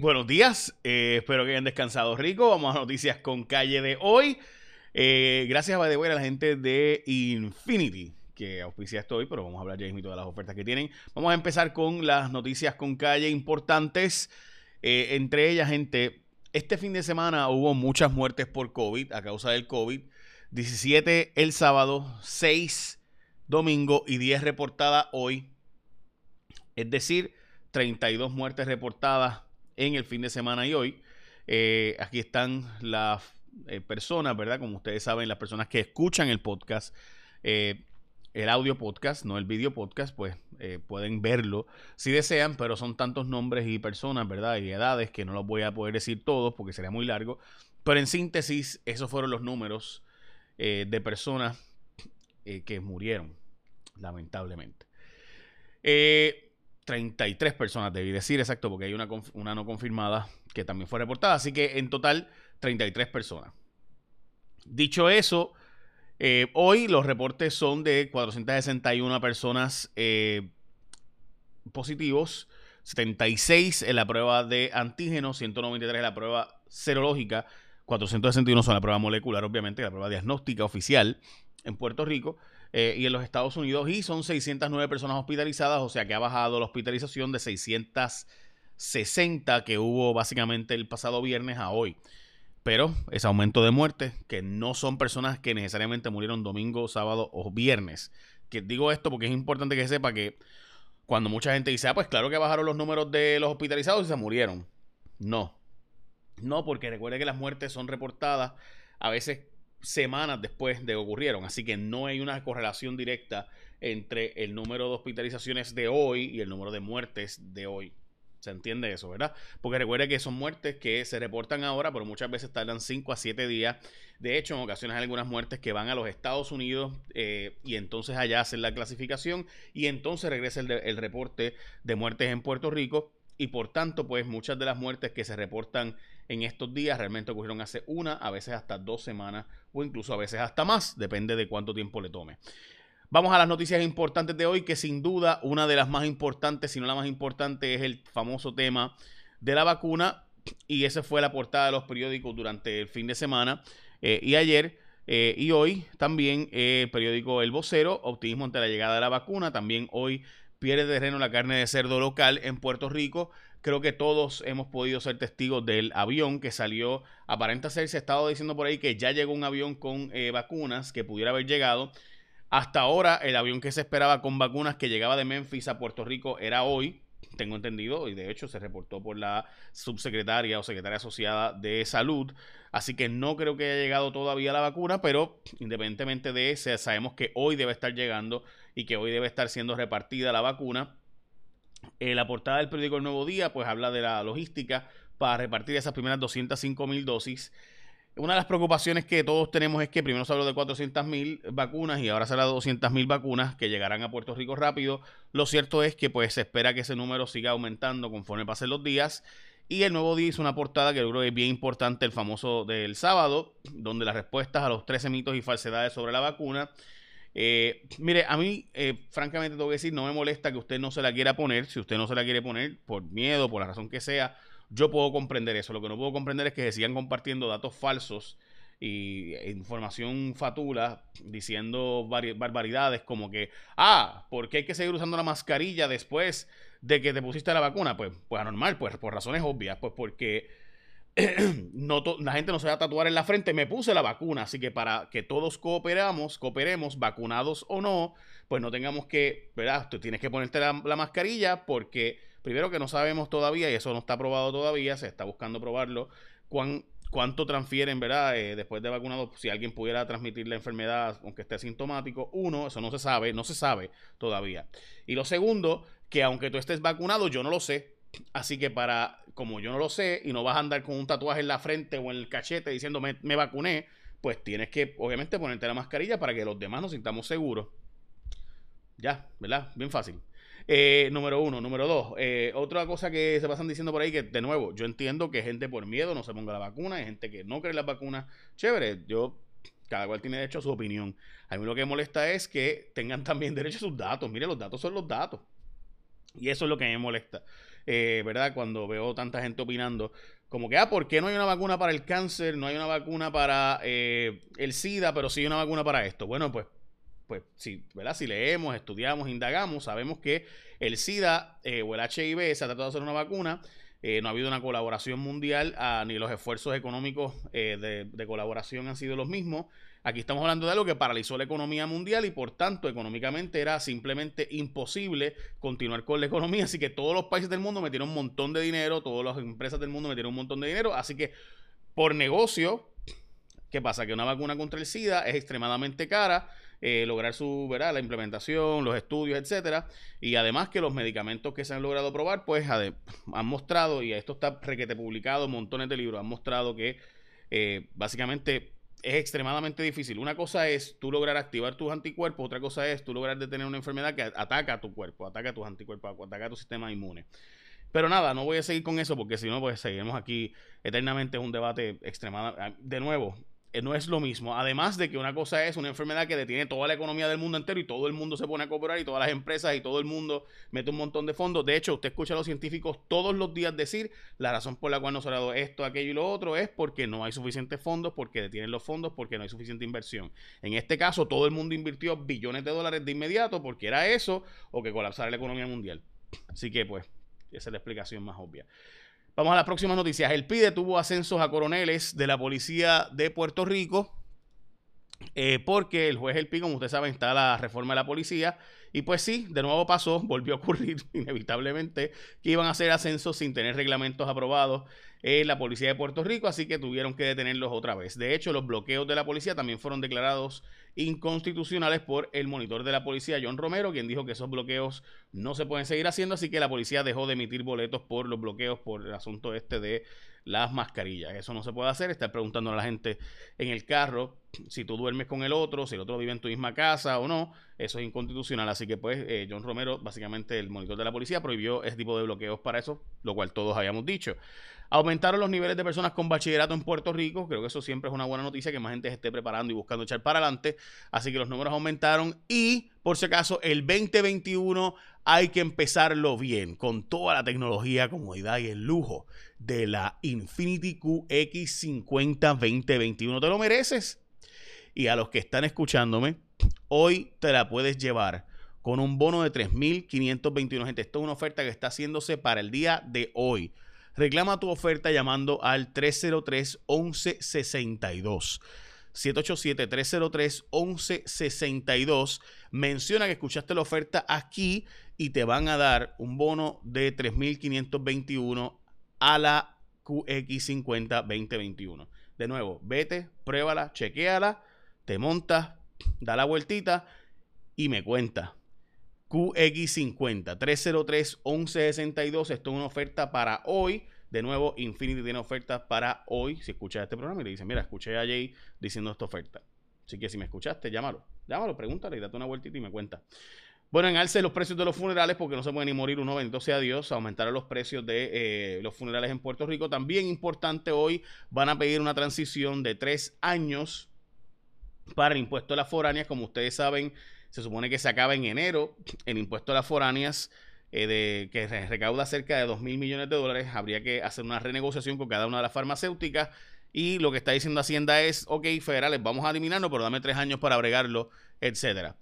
Buenos días, eh, espero que hayan descansado rico. Vamos a noticias con calle de hoy. Eh, gracias a a la gente de Infinity que auspicia esto hoy, pero vamos a hablar ya de todas las ofertas que tienen. Vamos a empezar con las noticias con calle importantes. Eh, entre ellas, gente, este fin de semana hubo muchas muertes por COVID, a causa del COVID. 17 el sábado, 6 domingo y 10 reportadas hoy. Es decir, 32 muertes reportadas en el fin de semana y hoy. Eh, aquí están las eh, personas, ¿verdad? Como ustedes saben, las personas que escuchan el podcast, eh, el audio podcast, no el video podcast, pues pueden verlo si desean, pero son tantos nombres y personas, ¿verdad? Y edades que no los voy a poder decir todos porque sería muy largo. Pero en síntesis, esos fueron los números de personas que murieron, lamentablemente. Eh, 33 personas, debí decir exacto, porque hay una, no confirmada que también fue reportada. Así que en total, 33 personas. Dicho eso, eh, hoy los reportes son de 461 personas eh, positivos, 76 en la prueba de antígeno, 193 en la prueba serológica, 461 son la prueba molecular, obviamente, la prueba diagnóstica oficial en Puerto Rico. Eh, y en los Estados Unidos y son 609 personas hospitalizadas, o sea que ha bajado la hospitalización de 660 que hubo básicamente el pasado viernes a hoy. Pero ese aumento de muertes, que no son personas que necesariamente murieron domingo, sábado o viernes. Que digo esto porque es importante que sepa que cuando mucha gente dice, ah, pues claro que bajaron los números de los hospitalizados y se murieron. No. No, porque recuerde que las muertes son reportadas a veces semanas después de ocurrieron. Así que no hay una correlación directa entre el número de hospitalizaciones de hoy y el número de muertes de hoy. ¿Se entiende eso, verdad? Porque recuerde que son muertes que se reportan ahora, pero muchas veces tardan 5 a 7 días. De hecho, en ocasiones hay algunas muertes que van a los Estados Unidos eh, y entonces allá hacen la clasificación y entonces regresa el reporte de muertes en Puerto Rico y por tanto, pues muchas de las muertes que se reportan en estos días realmente ocurrieron hace una, a veces hasta dos semanas o incluso a veces hasta más, depende de cuánto tiempo le tome. Vamos a las noticias importantes de hoy, que sin duda una de las más importantes, si no la más importante, es el famoso tema de la vacuna. Y esa fue la portada de los periódicos durante el fin de semana eh, y ayer. Eh, y hoy también eh, el periódico El Vocero, optimismo ante la llegada de la vacuna. También hoy pierde terreno la carne de cerdo local en Puerto Rico. Creo que todos hemos podido ser testigos del avión que salió. Aparenta ser, se ha estado diciendo por ahí que ya llegó un avión con eh, vacunas que pudiera haber llegado. Hasta ahora, el avión que se esperaba con vacunas que llegaba de Memphis a Puerto Rico era hoy, tengo entendido, y de hecho se reportó por la subsecretaria o secretaria asociada de salud. Así que no creo que haya llegado todavía la vacuna, pero independientemente de eso, sabemos que hoy debe estar llegando y que hoy debe estar siendo repartida la vacuna. Eh, la portada del periódico El Nuevo Día pues habla de la logística para repartir esas primeras 205 mil dosis. Una de las preocupaciones que todos tenemos es que primero se habló de 400 mil vacunas y ahora será 200 mil vacunas que llegarán a Puerto Rico rápido. Lo cierto es que pues se espera que ese número siga aumentando conforme pasen los días. Y el nuevo día hizo una portada que creo que es bien importante, el famoso del sábado, donde las respuestas a los 13 mitos y falsedades sobre la vacuna eh, mire, a mí, eh, francamente, tengo que decir, no me molesta que usted no se la quiera poner. Si usted no se la quiere poner por miedo, por la razón que sea, yo puedo comprender eso. Lo que no puedo comprender es que se sigan compartiendo datos falsos y e información fatula diciendo barbaridades como que, ah, ¿por qué hay que seguir usando la mascarilla después de que te pusiste la vacuna? Pues, pues anormal, pues por razones obvias, pues porque no la gente no se va a tatuar en la frente, me puse la vacuna, así que para que todos cooperamos, cooperemos, vacunados o no, pues no tengamos que, ¿verdad? Tú tienes que ponerte la, mascarilla porque primero que no sabemos todavía, y eso no está probado todavía, se está buscando probarlo, cuán, cuánto transfieren, ¿verdad? Eh, después de vacunado, si alguien pudiera transmitir la enfermedad, aunque esté asintomático. Uno, eso no se sabe, no se sabe todavía. Y lo segundo, que aunque tú estés vacunado, yo no lo sé, Así que para, como yo no lo sé y no vas a andar con un tatuaje en la frente o en el cachete diciendo me, vacuné, pues tienes que obviamente ponerte la mascarilla para que los demás nos sintamos seguros. Ya, ¿verdad? Bien fácil. Eh, número uno. Número dos. Eh, otra cosa que se pasan diciendo por ahí que, de nuevo, yo entiendo que gente por miedo no se ponga la vacuna, hay gente que no cree en las vacunas. Chévere, yo, cada cual tiene derecho a su opinión. A mí lo que molesta es que tengan también derecho a sus datos. Mire, los datos son los datos. Y eso es lo que me molesta. Eh, ¿verdad? Cuando veo tanta gente opinando, como que, ah, ¿por qué no hay una vacuna para el cáncer? No hay una vacuna para eh, el SIDA, pero sí hay una vacuna para esto. Bueno, pues, pues sí, ¿verdad? Si leemos, estudiamos, indagamos, sabemos que el SIDA eh, o el HIV se ha tratado de hacer una vacuna. no ha habido una colaboración mundial, ah, ni los esfuerzos económicos de, de, colaboración han sido los mismos. Aquí estamos hablando de algo que paralizó la economía mundial y por tanto económicamente era simplemente imposible continuar con la economía. Así que todos los países del mundo metieron un montón de dinero, todas las empresas del mundo metieron un montón de dinero. Así que por negocio, ¿qué pasa? Que una vacuna contra el SIDA es extremadamente cara. Eh, lograr su. La implementación, los estudios, etcétera. Y además que los medicamentos que se han logrado probar, pues han mostrado, y esto está requete publicado, montones de libros, han mostrado que eh, básicamente es extremadamente difícil. Una cosa es tú lograr activar tus anticuerpos, otra cosa es tú lograr detener una enfermedad que ataca a tu cuerpo, ataca a tus anticuerpos, ataca a tu sistema inmune. Pero nada, no voy a seguir con eso porque si no, pues seguimos aquí eternamente. Es un debate extremadamente. De nuevo, no es lo mismo. Además de que una cosa es una enfermedad que detiene toda la economía del mundo entero y todo el mundo se pone a cooperar y todas las empresas y todo el mundo mete un montón de fondos. De hecho, usted escucha a los científicos todos los días decir la razón por la cual no se ha dado esto, aquello y lo otro es porque no hay suficientes fondos, porque detienen los fondos, porque no hay suficiente inversión. En este caso, todo el mundo invirtió billones de dólares de inmediato porque era eso o que colapsara la economía mundial. Así que, pues, esa es la explicación más obvia. Vamos a las próximas noticias. El PIDE tuvo ascensos a coroneles de la policía de Puerto Rico. Eh, porque el juez El Pi, como usted sabe, está la reforma de la policía. Y pues sí, de nuevo pasó, volvió a ocurrir inevitablemente que iban a hacer ascensos sin tener reglamentos aprobados en la policía de Puerto Rico, así que tuvieron que detenerlos otra vez. De hecho, los bloqueos de la policía también fueron declarados inconstitucionales por el monitor de la policía, John Romero, quien dijo que esos bloqueos no se pueden seguir haciendo, así que la policía dejó de emitir boletos por los bloqueos por el asunto este de las mascarillas. Eso no se puede hacer, estar preguntando a la gente en el carro si tú duermes con el otro, si el otro vive en tu misma casa o no, eso es inconstitucional, así que pues eh, John Romero, básicamente el monitor de la policía, prohibió ese tipo de bloqueos para eso, lo cual todos habíamos dicho. Aumentaron los niveles de personas con bachillerato en Puerto Rico. Creo que eso siempre es una buena noticia, que más gente se esté preparando y buscando echar para adelante. Así que los números aumentaron. Y, por si acaso, el 2021 hay que empezarlo bien, con toda la tecnología, comodidad y el lujo de la Infinity QX50 2021. ¿Te lo mereces? Y a los que están escuchándome, hoy te la puedes llevar con un bono de 3.521. Gente, esto es una oferta que está haciéndose para el día de hoy. Reclama tu oferta llamando al 303-1162. 787-303-1162. Menciona que escuchaste la oferta aquí y te van a dar un bono de 3.521 a la QX50 2021. De nuevo, vete, pruébala, chequeala, te montas, da la vueltita y me cuenta. QX50 303 1162. Esto es una oferta para hoy. De nuevo, Infinity tiene ofertas para hoy. Si escuchas este programa y le dices, mira, escuché a Jay diciendo esta oferta. Así que si me escuchaste, llámalo. Llámalo, pregúntale y date una vueltita y me cuenta. Bueno, en alce los precios de los funerales, porque no se puede ni morir uno, bendito sea Dios, aumentaron los precios de eh, los funerales en Puerto Rico. También importante hoy, van a pedir una transición de tres años para el impuesto a las foráneas. Como ustedes saben, se supone que se acaba en enero el impuesto a las foráneas. Eh, de, que recauda cerca de 2 mil millones de dólares, habría que hacer una renegociación con cada una de las farmacéuticas. Y lo que está diciendo Hacienda es, ok, federales, vamos a eliminarlo, pero dame tres años para bregarlo, etcétera.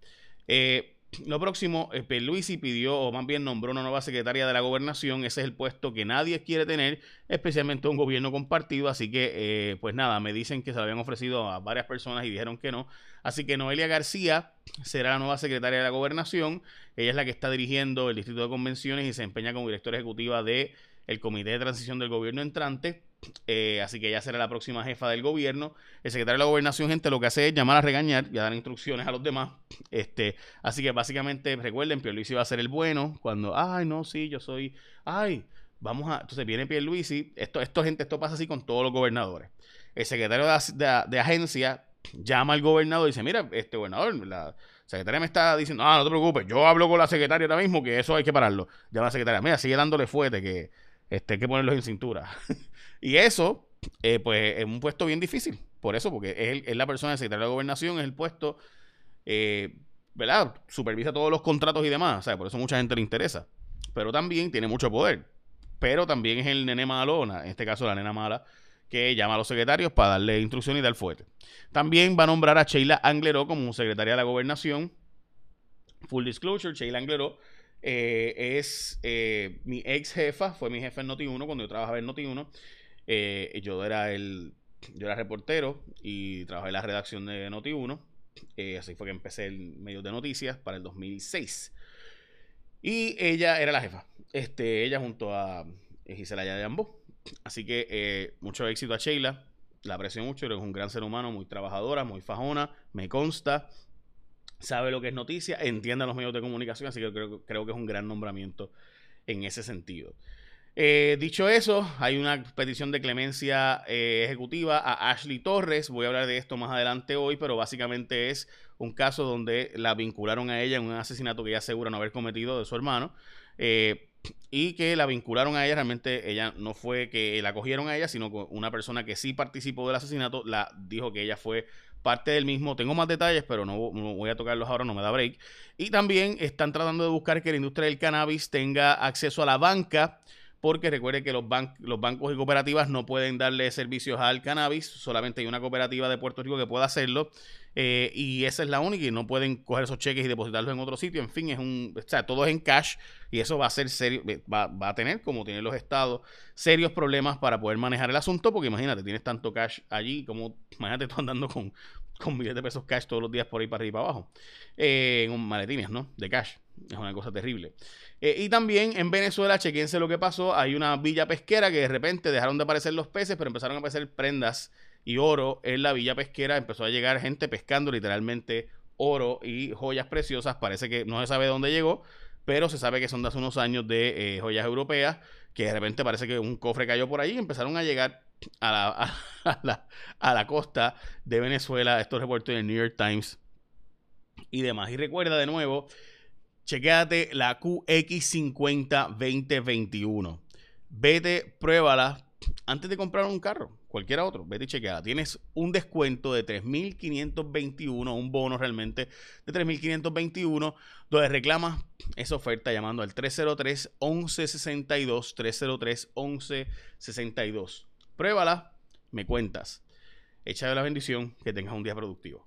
Eh, lo próximo, eh, Pierluisi pidió, o más bien nombró una nueva secretaria de la gobernación. Ese es el puesto que nadie quiere tener, especialmente un gobierno compartido. Así que, eh, pues nada, me dicen que se lo habían ofrecido a varias personas y dijeron que no. Así que Noelia García será la nueva secretaria de la gobernación. Ella es la que está dirigiendo el Distrito de Convenciones y se empeña como directora ejecutiva del el Comité de Transición del Gobierno Entrante. Eh, así que ella será la próxima jefa del gobierno. El secretario de la gobernación, gente, lo que hace es llamar a regañar y a dar instrucciones a los demás. Este, así que básicamente, recuerden, Pierluisi va a ser el bueno cuando, ay, no, sí, yo soy, ay, vamos a, entonces viene Pierluisi, esto, esto, gente, esto pasa así con todos los gobernadores. El secretario de, agencia llama al gobernador y dice, mira, este gobernador, la secretaria me está diciendo, ah, no te preocupes, yo hablo con la secretaria ahora mismo que eso hay que pararlo. Llama a la secretaria, mira, sigue dándole fuerte que este, hay que ponerlos en cintura. y eso, eh, pues, es un puesto bien difícil. Por eso, porque es, la persona de secretario de gobernación, es el puesto, eh, ¿verdad? Supervisa todos los contratos y demás. O sea, por eso mucha gente le interesa. Pero también tiene mucho poder. pero también es el nene malo, en este caso la nena mala, que llama a los secretarios para darle instrucción y dar fuerte. También va a nombrar a Sheila Angleró como secretaria de la gobernación. Full disclosure, Sheila Angleró eh, es eh, mi ex jefa, fue mi jefa en Noti1 cuando yo trabajaba en Noti1. Eh, yo era el yo era reportero y trabajé en la redacción de Noti1. así fue que empecé en medios de noticias para el 2006. Y ella era la jefa. Este, ella junto a Gisela de. Así que mucho éxito a Sheila. La aprecio mucho, es un gran ser humano, muy trabajadora, muy fajona, me consta sabe lo que es noticia, entiende los medios de comunicación, así que creo, creo que es un gran nombramiento en ese sentido. Eh, dicho eso, hay una petición de clemencia eh, ejecutiva a Ashley Torres. Voy a hablar de esto más adelante hoy, pero básicamente es un caso donde la vincularon a ella en un asesinato que ella asegura no haber cometido de su hermano. Eh, y que la vincularon a ella, realmente ella no fue que la cogieron a ella, sino que una persona que sí participó del asesinato la dijo que ella fue parte del mismo. Tengo más detalles, pero no, voy a tocarlos ahora, no me da break. Y también están tratando de buscar que la industria del cannabis tenga acceso a la banca porque recuerde que los, los, bancos y cooperativas no pueden darle servicios al cannabis, solamente hay una cooperativa de Puerto Rico que puede hacerlo. Eh, y esa es la única y no pueden coger esos cheques y depositarlos en otro sitio. En fin, es un, o sea, todo es en cash y eso va a ser serio, va, va, a tener, como tienen los estados, serios problemas para poder manejar el asunto, porque imagínate, tienes tanto cash allí, como imagínate tú andando con, con miles de pesos cash todos los días por ahí para arriba y para abajo, eh, en maletines, ¿no? De cash. Es una cosa terrible. Eh, y también en Venezuela, chequense lo que pasó, hay una villa pesquera que de repente dejaron de aparecer los peces, pero empezaron a aparecer prendas y oro en la villa pesquera. Empezó a llegar gente pescando literalmente oro y joyas preciosas. Parece que no se sabe dónde llegó, pero se sabe que son de hace unos años de eh, joyas europeas, que de repente parece que un cofre cayó por ahí y empezaron a llegar a la, a, la, costa de Venezuela. Estos reportes del New York Times y demás. Y recuerda de nuevo, chequéate la QX50 2021. Vete, pruébala antes de comprar un carro cualquiera otro, vete y chequeala. Tienes un descuento de 3.521, un bono realmente de 3.521, donde reclamas esa oferta llamando al 303-1162, 303-1162. Pruébala, me cuentas. Échale la bendición, que tengas un día productivo.